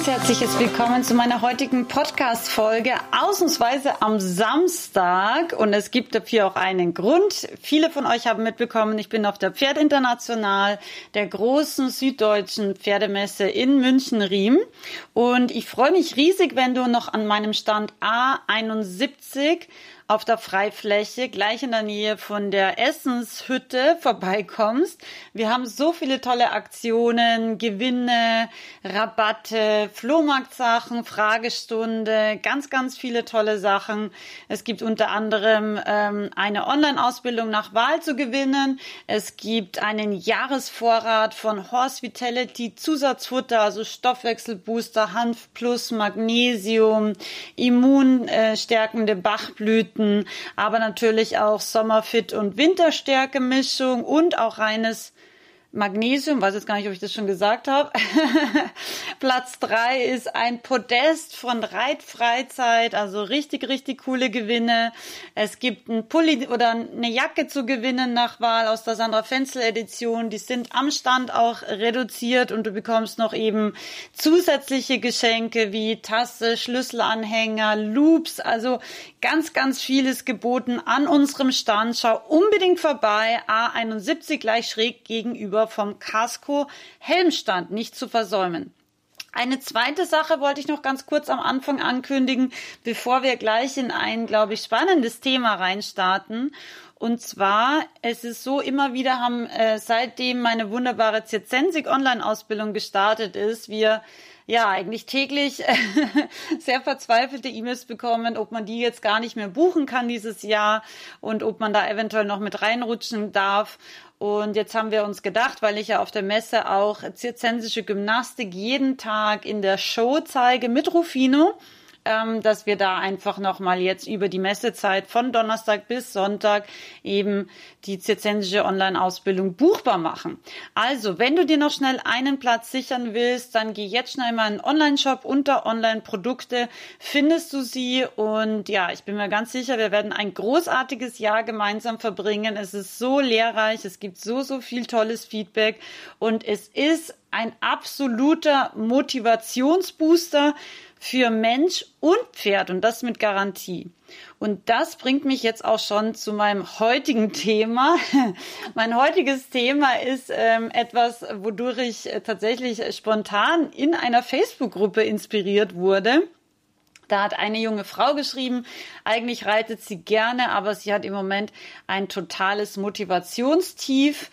ganz herzliches Willkommen zu meiner heutigen Podcast-Folge, ausnahmsweise am Samstag. Und es gibt dafür auch einen Grund. Viele von euch haben mitbekommen, ich bin auf der Pferd International, der großen süddeutschen Pferdemesse in München-Riem. Und ich freue mich riesig, wenn du noch an meinem Stand A71 auf der Freifläche gleich in der Nähe von der Essenshütte vorbeikommst. Wir haben so viele tolle Aktionen, Gewinne, Rabatte, Flohmarktsachen, Fragestunde, ganz, ganz viele tolle Sachen. Es gibt unter anderem ähm, eine Online-Ausbildung nach Wahl zu gewinnen. Es gibt einen Jahresvorrat von Horse Vitality Zusatzfutter, also Stoffwechselbooster, Hanf Plus, Magnesium, immunstärkende Bachblüten Früchten, aber natürlich auch Sommerfit und Winterstärke-Mischung und auch reines Magnesium, weiß jetzt gar nicht, ob ich das schon gesagt habe. Platz drei ist ein Podest von Reitfreizeit, also richtig, richtig coole Gewinne. Es gibt ein Pulli oder eine Jacke zu gewinnen nach Wahl aus der Sandra Fenzel Edition. Die sind am Stand auch reduziert und du bekommst noch eben zusätzliche Geschenke wie Tasse, Schlüsselanhänger, Loops, also ganz, ganz vieles geboten an unserem Stand. Schau unbedingt vorbei. A71 gleich schräg gegenüber vom Casco Helmstand nicht zu versäumen. Eine zweite Sache wollte ich noch ganz kurz am Anfang ankündigen, bevor wir gleich in ein, glaube ich, spannendes Thema reinstarten. Und zwar, es ist so, immer wieder haben, äh, seitdem meine wunderbare Zirzensik Online-Ausbildung gestartet ist, wir ja eigentlich täglich sehr verzweifelte E-Mails bekommen, ob man die jetzt gar nicht mehr buchen kann dieses Jahr und ob man da eventuell noch mit reinrutschen darf. Und jetzt haben wir uns gedacht, weil ich ja auf der Messe auch zirzensische Gymnastik jeden Tag in der Show zeige mit Rufino, ähm, dass wir da einfach nochmal jetzt über die Messezeit von Donnerstag bis Sonntag eben die zirzensische Online-Ausbildung buchbar machen. Also, wenn du dir noch schnell einen Platz sichern willst, dann geh jetzt schnell mal in den Online-Shop. Unter Online-Produkte, findest du sie. Und ja, ich bin mir ganz sicher, wir werden ein großartiges Jahr gemeinsam verbringen. Es ist so lehrreich, es gibt so, so viel tolles Feedback. Und es ist ein absoluter Motivationsbooster für Mensch und Pferd und das mit Garantie. Und das bringt mich jetzt auch schon zu meinem heutigen Thema. mein heutiges Thema ist ähm, etwas, wodurch ich äh, tatsächlich spontan in einer Facebook-Gruppe inspiriert wurde. Da hat eine junge Frau geschrieben, eigentlich reitet sie gerne, aber sie hat im Moment ein totales Motivationstief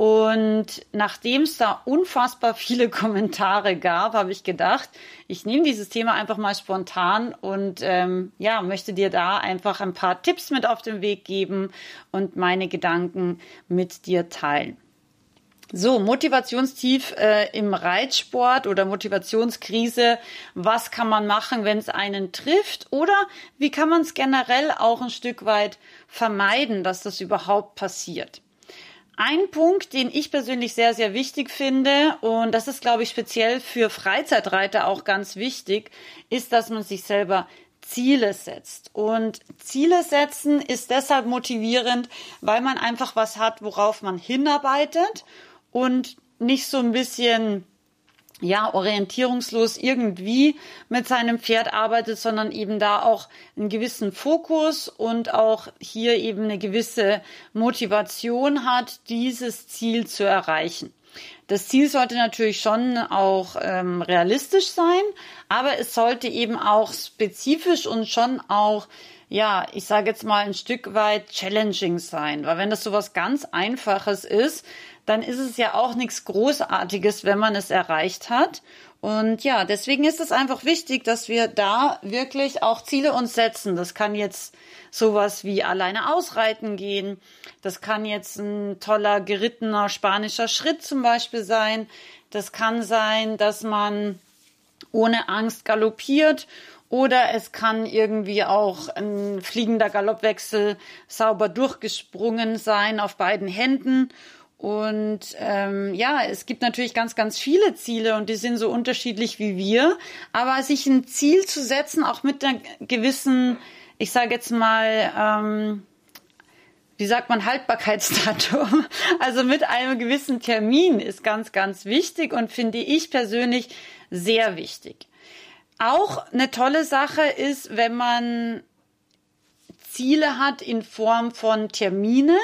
und nachdem es da unfassbar viele Kommentare gab, habe ich gedacht, ich nehme dieses Thema einfach mal spontan und ähm, ja, möchte dir da einfach ein paar Tipps mit auf den Weg geben und meine Gedanken mit dir teilen. So, Motivationstief äh, im Reitsport oder Motivationskrise. Was kann man machen, wenn es einen trifft? Oder wie kann man es generell auch ein Stück weit vermeiden, dass das überhaupt passiert? Ein Punkt, den ich persönlich sehr, sehr wichtig finde, und das ist, glaube ich, speziell für Freizeitreiter auch ganz wichtig, ist, dass man sich selber Ziele setzt. Und Ziele setzen ist deshalb motivierend, weil man einfach was hat, worauf man hinarbeitet und nicht so ein bisschen ja, orientierungslos irgendwie mit seinem Pferd arbeitet, sondern eben da auch einen gewissen Fokus und auch hier eben eine gewisse Motivation hat, dieses Ziel zu erreichen. Das Ziel sollte natürlich schon auch ähm, realistisch sein, aber es sollte eben auch spezifisch und schon auch ja, ich sage jetzt mal ein Stück weit challenging sein, weil wenn das so was ganz Einfaches ist, dann ist es ja auch nichts Großartiges, wenn man es erreicht hat. Und ja, deswegen ist es einfach wichtig, dass wir da wirklich auch Ziele uns setzen. Das kann jetzt sowas wie alleine ausreiten gehen. Das kann jetzt ein toller gerittener spanischer Schritt zum Beispiel sein. Das kann sein, dass man ohne Angst galoppiert Oder es kann irgendwie auch ein fliegender Galoppwechsel sauber durchgesprungen sein auf beiden Händen. Und ähm, ja, es gibt natürlich ganz, ganz viele Ziele und die sind so unterschiedlich wie wir. Aber sich ein Ziel zu setzen, auch mit einer gewissen, ich sage jetzt mal, ähm, wie sagt man, Haltbarkeitsdatum, also mit einem gewissen Termin ist ganz, ganz wichtig und finde ich persönlich sehr wichtig. Auch eine tolle Sache ist, wenn man Ziele hat in Form von Termine.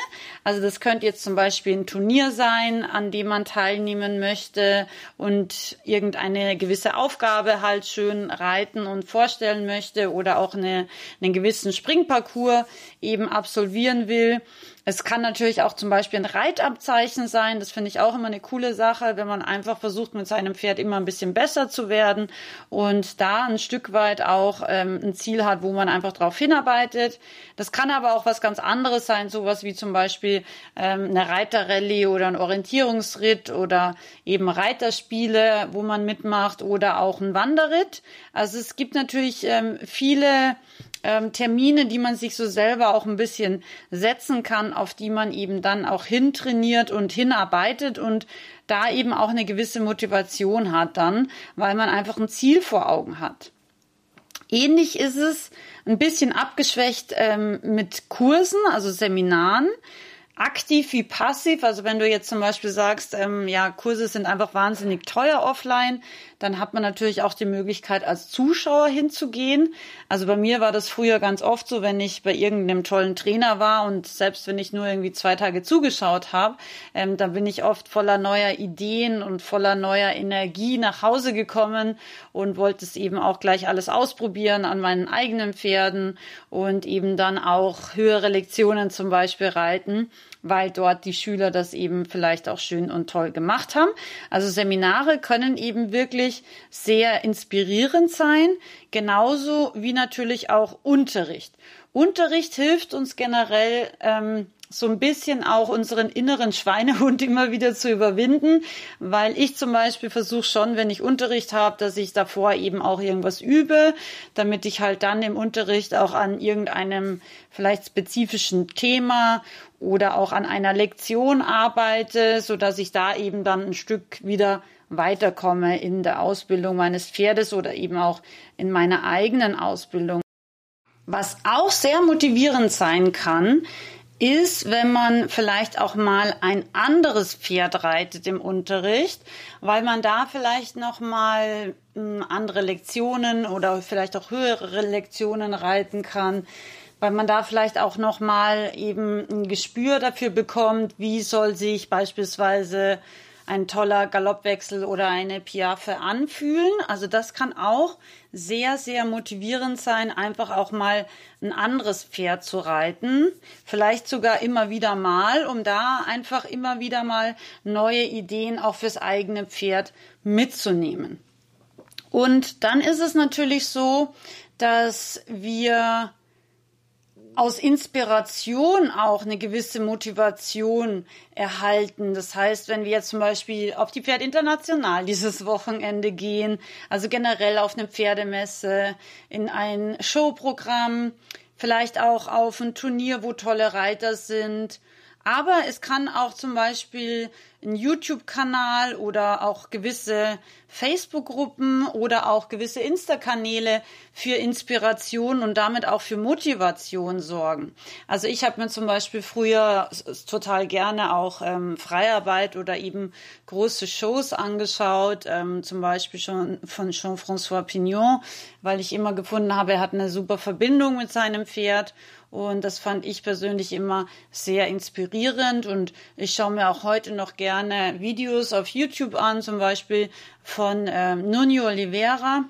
Also das könnte jetzt zum Beispiel ein Turnier sein, an dem man teilnehmen möchte und irgendeine gewisse Aufgabe halt schön reiten und vorstellen möchte oder auch eine, einen gewissen Springparcours eben absolvieren will. Es kann natürlich auch zum Beispiel ein Reitabzeichen sein. Das finde ich auch immer eine coole Sache, wenn man einfach versucht, mit seinem Pferd immer ein bisschen besser zu werden und da ein Stück weit auch ähm, ein Ziel hat, wo man einfach drauf hinarbeitet. Das kann aber auch was ganz anderes sein, sowas wie zum Beispiel ähm, eine Reiterrallye oder ein Orientierungsritt oder eben Reiterspiele, wo man mitmacht oder auch ein Wanderritt. Also es gibt natürlich ähm, viele ähm, Termine, die man sich so selber auch ein bisschen setzen kann, auf die man eben dann auch hintrainiert und hinarbeitet und da eben auch eine gewisse Motivation hat dann, weil man einfach ein Ziel vor Augen hat. Ähnlich ist es ein bisschen abgeschwächt ähm, mit Kursen, also Seminaren aktiv wie passiv. Also wenn du jetzt zum Beispiel sagst, ähm, ja, Kurse sind einfach wahnsinnig teuer offline, dann hat man natürlich auch die Möglichkeit, als Zuschauer hinzugehen. Also bei mir war das früher ganz oft so, wenn ich bei irgendeinem tollen Trainer war und selbst wenn ich nur irgendwie zwei Tage zugeschaut habe, ähm, dann bin ich oft voller neuer Ideen und voller neuer Energie nach Hause gekommen und wollte es eben auch gleich alles ausprobieren an meinen eigenen Pferden und eben dann auch höhere Lektionen zum Beispiel reiten weil dort die Schüler das eben vielleicht auch schön und toll gemacht haben. Also Seminare können eben wirklich sehr inspirierend sein, genauso wie natürlich auch Unterricht. Unterricht hilft uns generell ähm, so ein bisschen auch unseren inneren Schweinehund immer wieder zu überwinden, weil ich zum Beispiel versuche schon, wenn ich Unterricht habe, dass ich davor eben auch irgendwas übe, damit ich halt dann im Unterricht auch an irgendeinem vielleicht spezifischen Thema oder auch an einer Lektion arbeite, so dass ich da eben dann ein Stück wieder weiterkomme in der Ausbildung meines Pferdes oder eben auch in meiner eigenen Ausbildung. Was auch sehr motivierend sein kann, ist, wenn man vielleicht auch mal ein anderes Pferd reitet im Unterricht, weil man da vielleicht noch mal hm, andere Lektionen oder vielleicht auch höhere Lektionen reiten kann, weil man da vielleicht auch noch mal eben ein Gespür dafür bekommt, wie soll sich beispielsweise ein toller Galoppwechsel oder eine Piaffe anfühlen. Also das kann auch sehr, sehr motivierend sein, einfach auch mal ein anderes Pferd zu reiten. Vielleicht sogar immer wieder mal, um da einfach immer wieder mal neue Ideen auch fürs eigene Pferd mitzunehmen. Und dann ist es natürlich so, dass wir aus Inspiration auch eine gewisse Motivation erhalten. Das heißt, wenn wir jetzt zum Beispiel auf die Pferd International dieses Wochenende gehen, also generell auf eine Pferdemesse, in ein Showprogramm, vielleicht auch auf ein Turnier, wo tolle Reiter sind, aber es kann auch zum Beispiel ein YouTube-Kanal oder auch gewisse Facebook-Gruppen oder auch gewisse Insta-Kanäle für Inspiration und damit auch für Motivation sorgen. Also ich habe mir zum Beispiel früher total gerne auch ähm, Freiarbeit oder eben große Shows angeschaut, ähm, zum Beispiel schon von Jean-François Pignon, weil ich immer gefunden habe, er hat eine super Verbindung mit seinem Pferd und das fand ich persönlich immer sehr inspirierend. Und ich schaue mir auch heute noch gerne Videos auf YouTube an, zum Beispiel von ähm, Nuno Oliveira.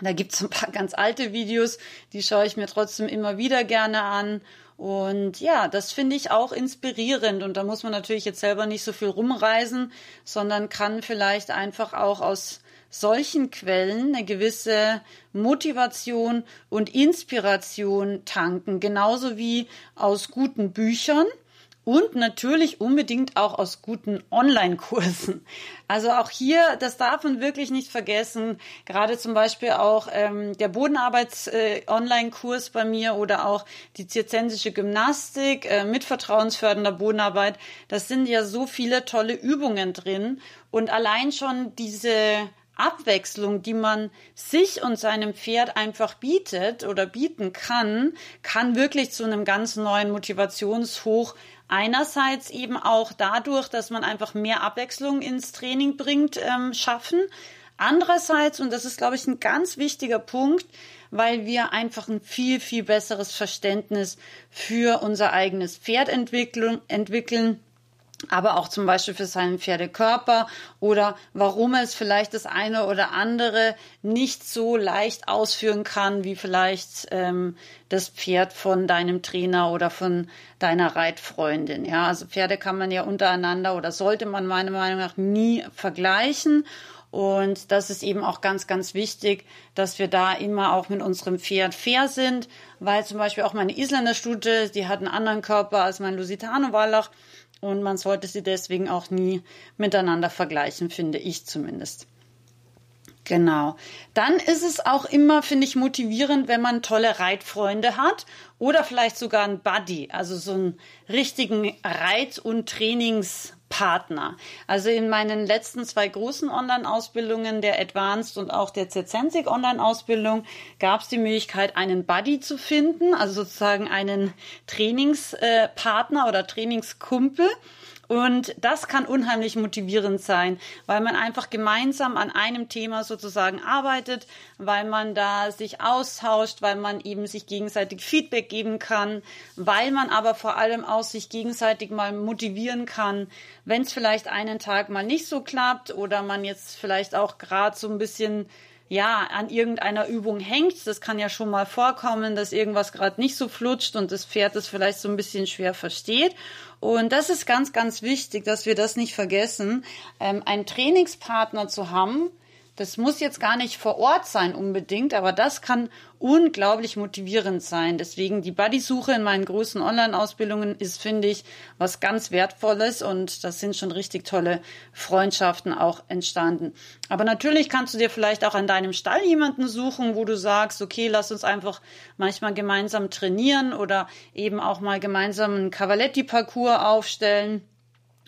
Da gibt's ein paar ganz alte Videos, die schaue ich mir trotzdem immer wieder gerne an. Und ja, das finde ich auch inspirierend. Und da muss man natürlich jetzt selber nicht so viel rumreisen, sondern kann vielleicht einfach auch aus solchen Quellen eine gewisse Motivation und Inspiration tanken, genauso wie aus guten Büchern und natürlich unbedingt auch aus guten Online-Kursen. Also auch hier, das darf man wirklich nicht vergessen. Gerade zum Beispiel auch ähm, der Bodenarbeits-Online-Kurs äh, bei mir oder auch die zirzensische Gymnastik äh, mit vertrauensfördernder Bodenarbeit. Das sind ja so viele tolle Übungen drin und allein schon diese Abwechslung, die man sich und seinem Pferd einfach bietet oder bieten kann, kann wirklich zu einem ganz neuen Motivationshoch einerseits eben auch dadurch, dass man einfach mehr Abwechslung ins Training bringt, ähm, schaffen. Andererseits, und das ist, glaube ich, ein ganz wichtiger Punkt, weil wir einfach ein viel, viel besseres Verständnis für unser eigenes Pferd entwickeln, entwickeln aber auch zum Beispiel für seinen Pferdekörper oder warum es vielleicht das eine oder andere nicht so leicht ausführen kann, wie vielleicht ähm, das Pferd von deinem Trainer oder von deiner Reitfreundin. Ja, also Pferde kann man ja untereinander oder sollte man meiner Meinung nach nie vergleichen. Und das ist eben auch ganz, ganz wichtig, dass wir da immer auch mit unserem Pferd fair sind, weil zum Beispiel auch meine Isländer Stute, die hat einen anderen Körper als mein Lusitano Wallach und man sollte sie deswegen auch nie miteinander vergleichen, finde ich zumindest. Genau. Dann ist es auch immer, finde ich, motivierend, wenn man tolle Reitfreunde hat oder vielleicht sogar einen Buddy, also so einen richtigen Reit- und Trainings- Partner. Also in meinen letzten zwei großen Online-Ausbildungen, der Advanced und auch der Zensig Online-Ausbildung, gab es die Möglichkeit, einen Buddy zu finden, also sozusagen einen Trainingspartner oder Trainingskumpel. Und das kann unheimlich motivierend sein, weil man einfach gemeinsam an einem Thema sozusagen arbeitet, weil man da sich austauscht, weil man eben sich gegenseitig Feedback geben kann, weil man aber vor allem auch sich gegenseitig mal motivieren kann, wenn es vielleicht einen Tag mal nicht so klappt oder man jetzt vielleicht auch gerade so ein bisschen ja, an irgendeiner Übung hängt. Das kann ja schon mal vorkommen, dass irgendwas gerade nicht so flutscht und das Pferd das vielleicht so ein bisschen schwer versteht. Und das ist ganz, ganz wichtig, dass wir das nicht vergessen, ähm, einen Trainingspartner zu haben, das muss jetzt gar nicht vor Ort sein unbedingt, aber das kann unglaublich motivierend sein. Deswegen die Buddy-Suche in meinen großen Online-Ausbildungen ist, finde ich, was ganz Wertvolles und das sind schon richtig tolle Freundschaften auch entstanden. Aber natürlich kannst du dir vielleicht auch an deinem Stall jemanden suchen, wo du sagst, okay, lass uns einfach manchmal gemeinsam trainieren oder eben auch mal gemeinsam einen Cavaletti-Parcours aufstellen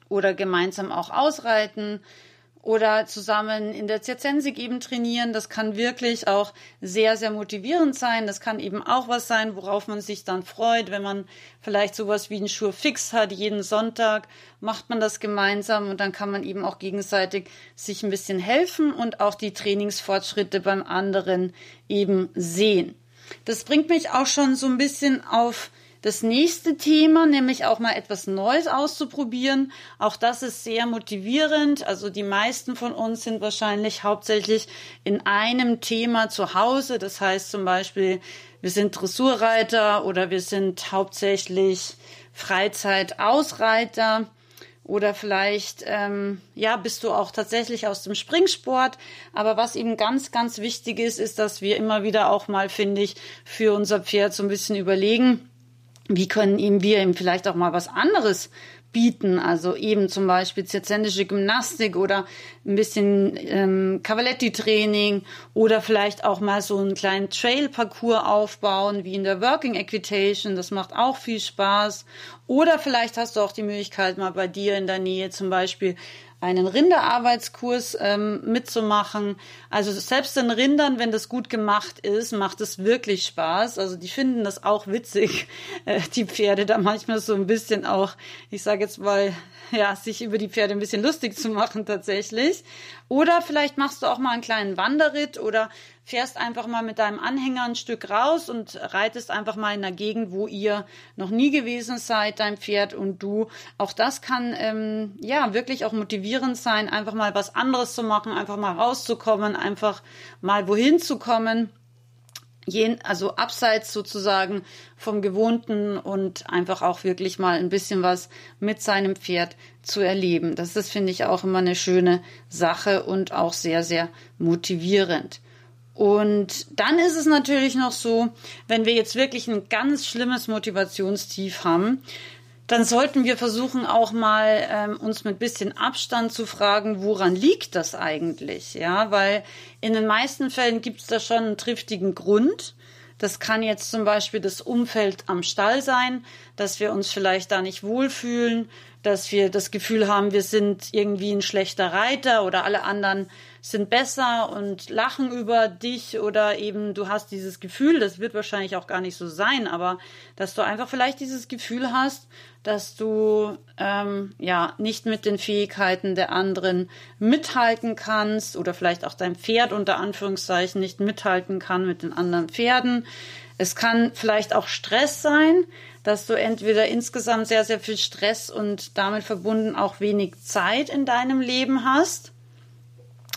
oder gemeinsam auch ausreiten oder zusammen in der Zirzensik eben trainieren. Das kann wirklich auch sehr, sehr motivierend sein. Das kann eben auch was sein, worauf man sich dann freut, wenn man vielleicht sowas wie einen Schur fix hat. Jeden Sonntag macht man das gemeinsam und dann kann man eben auch gegenseitig sich ein bisschen helfen und auch die Trainingsfortschritte beim anderen eben sehen. Das bringt mich auch schon so ein bisschen auf das nächste Thema, nämlich auch mal etwas Neues auszuprobieren. Auch das ist sehr motivierend. Also die meisten von uns sind wahrscheinlich hauptsächlich in einem Thema zu Hause. Das heißt zum Beispiel, wir sind Dressurreiter oder wir sind hauptsächlich Freizeitausreiter oder vielleicht ähm, ja bist du auch tatsächlich aus dem Springsport. Aber was eben ganz ganz wichtig ist, ist, dass wir immer wieder auch mal finde ich für unser Pferd so ein bisschen überlegen, wie können ihm wir ihm vielleicht auch mal was anderes bieten, also eben zum Beispiel zirzendische Gymnastik oder ein bisschen ähm, Cavaletti-Training oder vielleicht auch mal so einen kleinen Trail-Parcours aufbauen, wie in der Working Equitation, das macht auch viel Spaß. Oder vielleicht hast du auch die Möglichkeit, mal bei dir in der Nähe zum Beispiel einen Rinderarbeitskurs ähm, mitzumachen. Also selbst den Rindern, wenn das gut gemacht ist, macht es wirklich Spaß. Also die finden das auch witzig, äh, die Pferde da manchmal so ein bisschen auch, ich sage jetzt mal, ja, sich über die Pferde ein bisschen lustig zu machen tatsächlich. Oder vielleicht machst du auch mal einen kleinen Wanderritt oder fährst einfach mal mit deinem Anhänger ein Stück raus und reitest einfach mal in einer Gegend, wo ihr noch nie gewesen seid, dein Pferd und du. Auch das kann ähm, ja wirklich auch motivierend sein, einfach mal was anderes zu machen, einfach mal rauszukommen, einfach mal wohin zu kommen also abseits sozusagen vom Gewohnten und einfach auch wirklich mal ein bisschen was mit seinem Pferd zu erleben. Das ist, finde ich, auch immer eine schöne Sache und auch sehr, sehr motivierend. Und dann ist es natürlich noch so, wenn wir jetzt wirklich ein ganz schlimmes Motivationstief haben, dann sollten wir versuchen auch mal ähm, uns mit bisschen Abstand zu fragen, woran liegt das eigentlich? Ja, weil in den meisten Fällen gibt es da schon einen triftigen Grund. Das kann jetzt zum Beispiel das Umfeld am Stall sein, dass wir uns vielleicht da nicht wohlfühlen, dass wir das Gefühl haben, wir sind irgendwie ein schlechter Reiter oder alle anderen sind besser und lachen über dich oder eben du hast dieses Gefühl, das wird wahrscheinlich auch gar nicht so sein, aber dass du einfach vielleicht dieses Gefühl hast, dass du ähm, ja nicht mit den Fähigkeiten der anderen mithalten kannst oder vielleicht auch dein Pferd unter Anführungszeichen nicht mithalten kann mit den anderen Pferden. Es kann vielleicht auch Stress sein, dass du entweder insgesamt sehr, sehr viel Stress und damit verbunden auch wenig Zeit in deinem Leben hast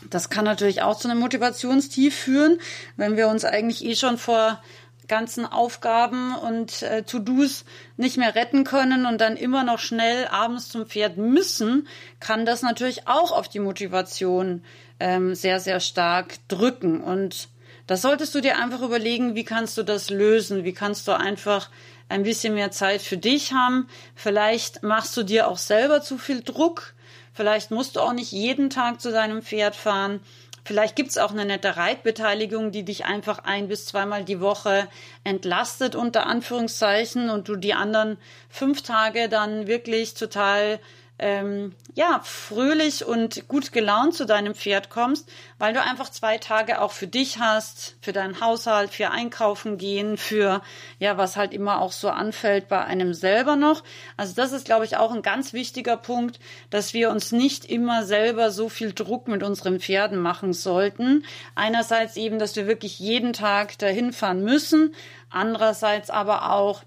das kann natürlich auch zu einem Motivationstief führen, wenn wir uns eigentlich eh schon vor ganzen Aufgaben und äh, To-Dos nicht mehr retten können und dann immer noch schnell abends zum Pferd müssen, kann das natürlich auch auf die Motivation ähm, sehr, sehr stark drücken. Und das solltest du dir einfach überlegen, wie kannst du das lösen? Wie kannst du einfach ein bisschen mehr Zeit für dich haben? Vielleicht machst du dir auch selber zu viel Druck Vielleicht musst du auch nicht jeden Tag zu deinem Pferd fahren. Vielleicht gibt es auch eine nette Reitbeteiligung, die dich einfach ein bis zweimal die Woche entlastet, unter Anführungszeichen, und du die anderen fünf Tage dann wirklich total ähm, ja, fröhlich und gut gelaunt zu deinem Pferd kommst, weil du einfach zwei Tage auch für dich hast, für deinen Haushalt, für Einkaufen gehen, für ja, was halt immer auch so anfällt bei einem selber noch. Also das ist, glaube ich, auch ein ganz wichtiger Punkt, dass wir uns nicht immer selber so viel Druck mit unseren Pferden machen sollten. Einerseits eben, dass wir wirklich jeden Tag dahin fahren müssen, andererseits aber auch,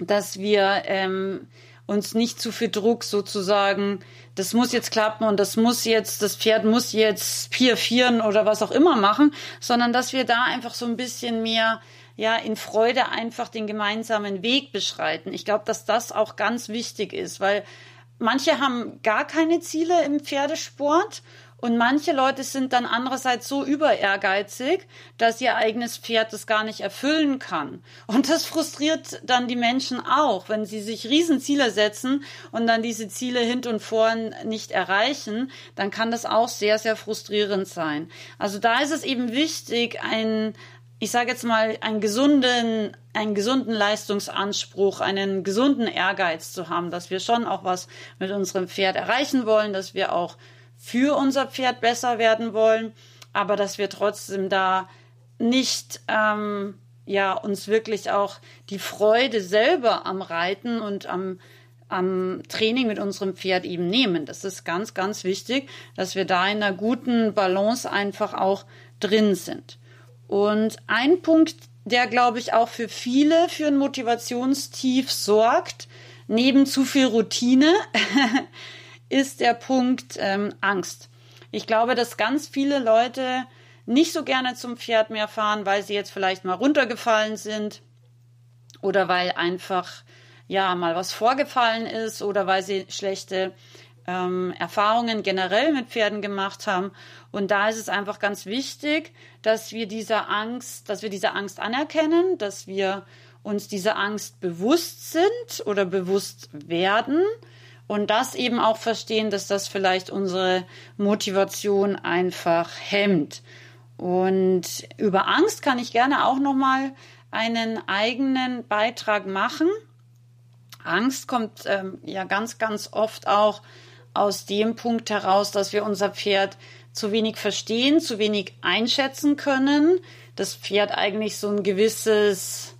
dass wir ähm, uns nicht zu viel Druck sozusagen, das muss jetzt klappen und das muss jetzt, das Pferd muss jetzt Pier vieren oder was auch immer machen, sondern dass wir da einfach so ein bisschen mehr ja in Freude einfach den gemeinsamen Weg beschreiten. Ich glaube, dass das auch ganz wichtig ist, weil manche haben gar keine Ziele im Pferdesport und manche Leute sind dann andererseits so über ehrgeizig, dass ihr eigenes Pferd das gar nicht erfüllen kann. Und das frustriert dann die Menschen auch, wenn sie sich Riesenziele setzen und dann diese Ziele hint und vorn nicht erreichen, dann kann das auch sehr, sehr frustrierend sein. Also da ist es eben wichtig, ein, ich sage jetzt mal, einen gesunden, einen gesunden Leistungsanspruch, einen gesunden Ehrgeiz zu haben, dass wir schon auch was mit unserem Pferd erreichen wollen, dass wir auch für unser Pferd besser werden wollen, aber dass wir trotzdem da nicht ähm, ja uns wirklich auch die Freude selber am Reiten und am am Training mit unserem Pferd eben nehmen. Das ist ganz, ganz wichtig, dass wir da in einer guten Balance einfach auch drin sind. Und ein Punkt, der, glaube ich, auch für viele für ein Motivationstief sorgt, neben zu viel Routine, ist der Punkt ähm, Angst. Ich glaube, dass ganz viele Leute nicht so gerne zum Pferd mehr fahren, weil sie jetzt vielleicht mal runtergefallen sind oder weil einfach ja mal was vorgefallen ist oder weil sie schlechte ähm, Erfahrungen generell mit Pferden gemacht haben. Und da ist es einfach ganz wichtig, dass wir dieser Angst, dass wir diese Angst anerkennen, dass wir uns dieser Angst bewusst sind oder bewusst werden und das eben auch verstehen, dass das vielleicht unsere Motivation einfach hemmt. Und über Angst kann ich gerne auch noch mal einen eigenen Beitrag machen. Angst kommt ähm, ja ganz, ganz oft auch aus dem Punkt heraus, dass wir unser Pferd zu wenig verstehen, zu wenig einschätzen können. Das Pferd eigentlich so ein gewisses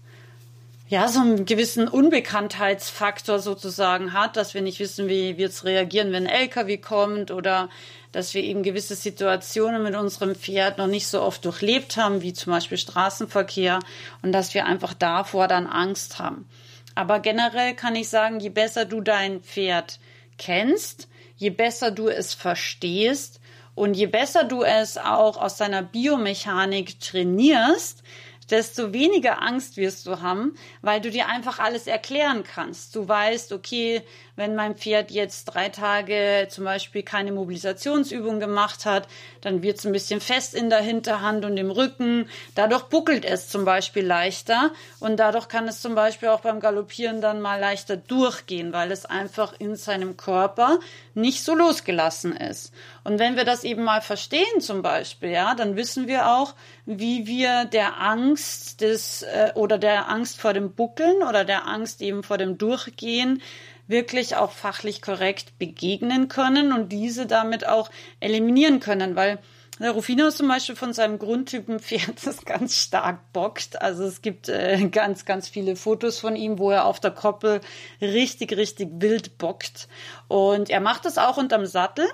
ja, so einen gewissen Unbekanntheitsfaktor sozusagen hat, dass wir nicht wissen, wie wir jetzt reagieren, wenn ein LKW kommt oder dass wir eben gewisse Situationen mit unserem Pferd noch nicht so oft durchlebt haben, wie zum Beispiel Straßenverkehr und dass wir einfach davor dann Angst haben. Aber generell kann ich sagen, je besser du dein Pferd kennst, je besser du es verstehst und je besser du es auch aus deiner Biomechanik trainierst, desto weniger Angst wirst du haben, weil du dir einfach alles erklären kannst. Du weißt, okay, wenn mein Pferd jetzt drei Tage zum Beispiel keine Mobilisationsübung gemacht hat, dann wird es ein bisschen fest in der Hinterhand und im Rücken. Dadurch buckelt es zum Beispiel leichter und dadurch kann es zum Beispiel auch beim Galoppieren dann mal leichter durchgehen, weil es einfach in seinem Körper nicht so losgelassen ist. Und wenn wir das eben mal verstehen zum Beispiel, ja, dann wissen wir auch, wie wir der Angst des äh, oder der Angst vor dem Buckeln oder der Angst eben vor dem Durchgehen wirklich auch fachlich korrekt begegnen können und diese damit auch eliminieren können, weil der Rufino ist zum Beispiel von seinem Grundtypen Pferd, das ganz stark bockt. Also es gibt äh, ganz, ganz viele Fotos von ihm, wo er auf der Koppel richtig, richtig wild bockt. Und er macht das auch unterm Sattel.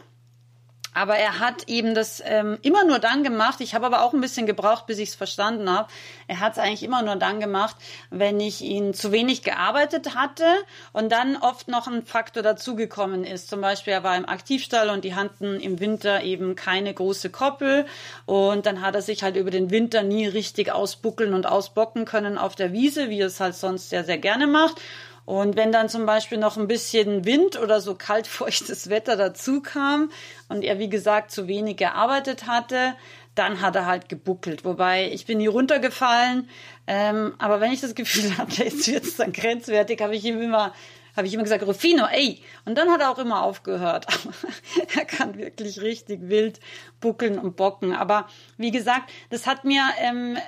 Aber er hat eben das ähm, immer nur dann gemacht. Ich habe aber auch ein bisschen gebraucht, bis ich es verstanden habe. Er hat es eigentlich immer nur dann gemacht, wenn ich ihn zu wenig gearbeitet hatte und dann oft noch ein Faktor dazugekommen ist. Zum Beispiel, er war im Aktivstall und die hatten im Winter eben keine große Koppel und dann hat er sich halt über den Winter nie richtig ausbuckeln und ausbocken können auf der Wiese, wie er es halt sonst sehr, sehr gerne macht. Und wenn dann zum Beispiel noch ein bisschen Wind oder so kaltfeuchtes Wetter dazu kam und er, wie gesagt, zu wenig gearbeitet hatte, dann hat er halt gebuckelt. Wobei ich bin nie runtergefallen. Ähm, aber wenn ich das Gefühl hatte, jetzt wird es dann grenzwertig, habe ich ihm immer habe ich immer gesagt, Rufino, ey. Und dann hat er auch immer aufgehört. er kann wirklich richtig wild buckeln und bocken. Aber wie gesagt, das hat mir ähm,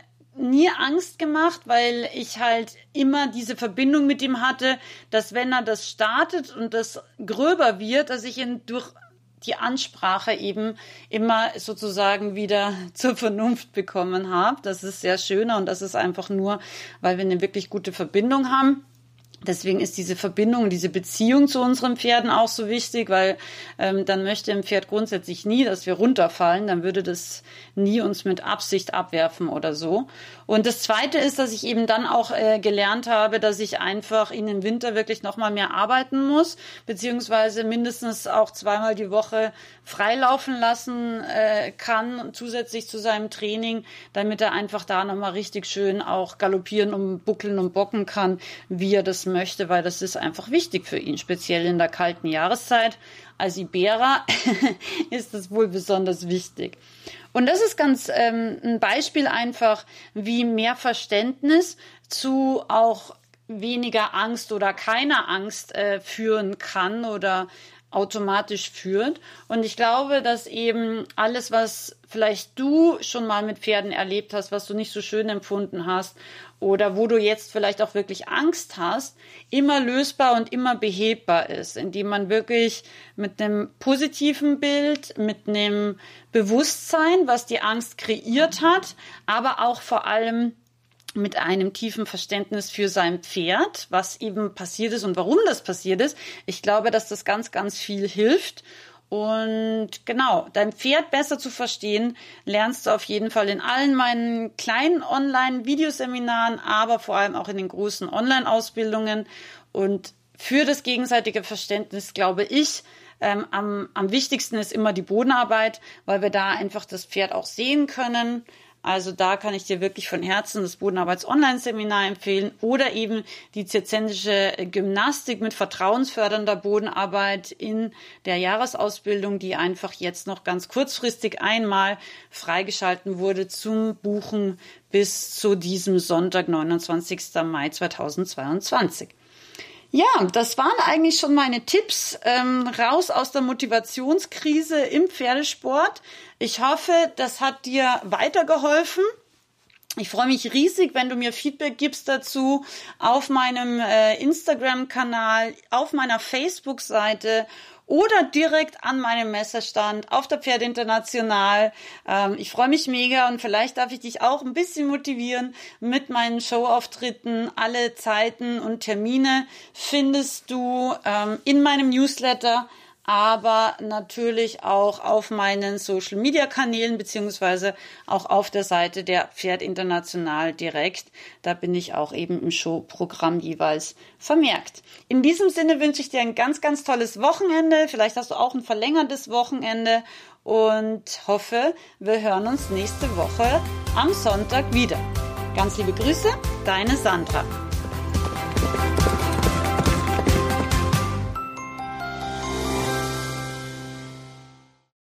nie Angst gemacht, weil ich halt immer diese Verbindung mit ihm hatte, dass wenn er das startet und das gröber wird, dass ich ihn durch die Ansprache eben immer sozusagen wieder zur Vernunft bekommen habe. Das ist sehr schöner und das ist einfach nur, weil wir eine wirklich gute Verbindung haben. Deswegen ist diese Verbindung, diese Beziehung zu unseren Pferden auch so wichtig, weil ähm, dann möchte ein Pferd grundsätzlich nie, dass wir runterfallen. Dann würde das nie uns mit Absicht abwerfen oder so. Und das Zweite ist, dass ich eben dann auch äh, gelernt habe, dass ich einfach in den Winter wirklich noch mal mehr arbeiten muss, beziehungsweise mindestens auch zweimal die Woche freilaufen lassen äh, kann, zusätzlich zu seinem Training, damit er einfach da noch mal richtig schön auch galoppieren und buckeln und bocken kann, wie er das möchte, weil das ist einfach wichtig für ihn, speziell in der kalten Jahreszeit. Als Iberer ist das wohl besonders wichtig. Und das ist ganz ähm, ein Beispiel einfach, wie mehr Verständnis zu auch weniger Angst oder keiner Angst äh, führen kann oder automatisch führt. Und ich glaube, dass eben alles, was vielleicht du schon mal mit Pferden erlebt hast, was du nicht so schön empfunden hast oder wo du jetzt vielleicht auch wirklich Angst hast, immer lösbar und immer behebbar ist, indem man wirklich mit einem positiven Bild, mit einem Bewusstsein, was die Angst kreiert hat, aber auch vor allem mit einem tiefen Verständnis für sein Pferd, was eben passiert ist und warum das passiert ist. Ich glaube, dass das ganz, ganz viel hilft. Und genau, dein Pferd besser zu verstehen, lernst du auf jeden Fall in allen meinen kleinen Online-Videoseminaren, aber vor allem auch in den großen Online-Ausbildungen. Und für das gegenseitige Verständnis, glaube ich, ähm, am, am wichtigsten ist immer die Bodenarbeit, weil wir da einfach das Pferd auch sehen können. Also da kann ich dir wirklich von Herzen das Bodenarbeits-Online-Seminar empfehlen oder eben die zirzensische Gymnastik mit vertrauensfördernder Bodenarbeit in der Jahresausbildung, die einfach jetzt noch ganz kurzfristig einmal freigeschalten wurde zum Buchen bis zu diesem Sonntag, 29. Mai 2022. Ja, das waren eigentlich schon meine Tipps ähm, raus aus der Motivationskrise im Pferdesport. Ich hoffe, das hat dir weitergeholfen. Ich freue mich riesig, wenn du mir Feedback gibst dazu auf meinem äh, Instagram-Kanal, auf meiner Facebook-Seite oder direkt an meinem Messerstand auf der Pferd International. Ähm, ich freue mich mega und vielleicht darf ich dich auch ein bisschen motivieren mit meinen Showauftritten. Alle Zeiten und Termine findest du ähm, in meinem Newsletter aber natürlich auch auf meinen Social Media Kanälen beziehungsweise auch auf der Seite der Pferd International direkt. Da bin ich auch eben im Showprogramm jeweils vermerkt. In diesem Sinne wünsche ich dir ein ganz, ganz tolles Wochenende. Vielleicht hast du auch ein verlängertes Wochenende und hoffe, wir hören uns nächste Woche am Sonntag wieder. Ganz liebe Grüße, deine Sandra.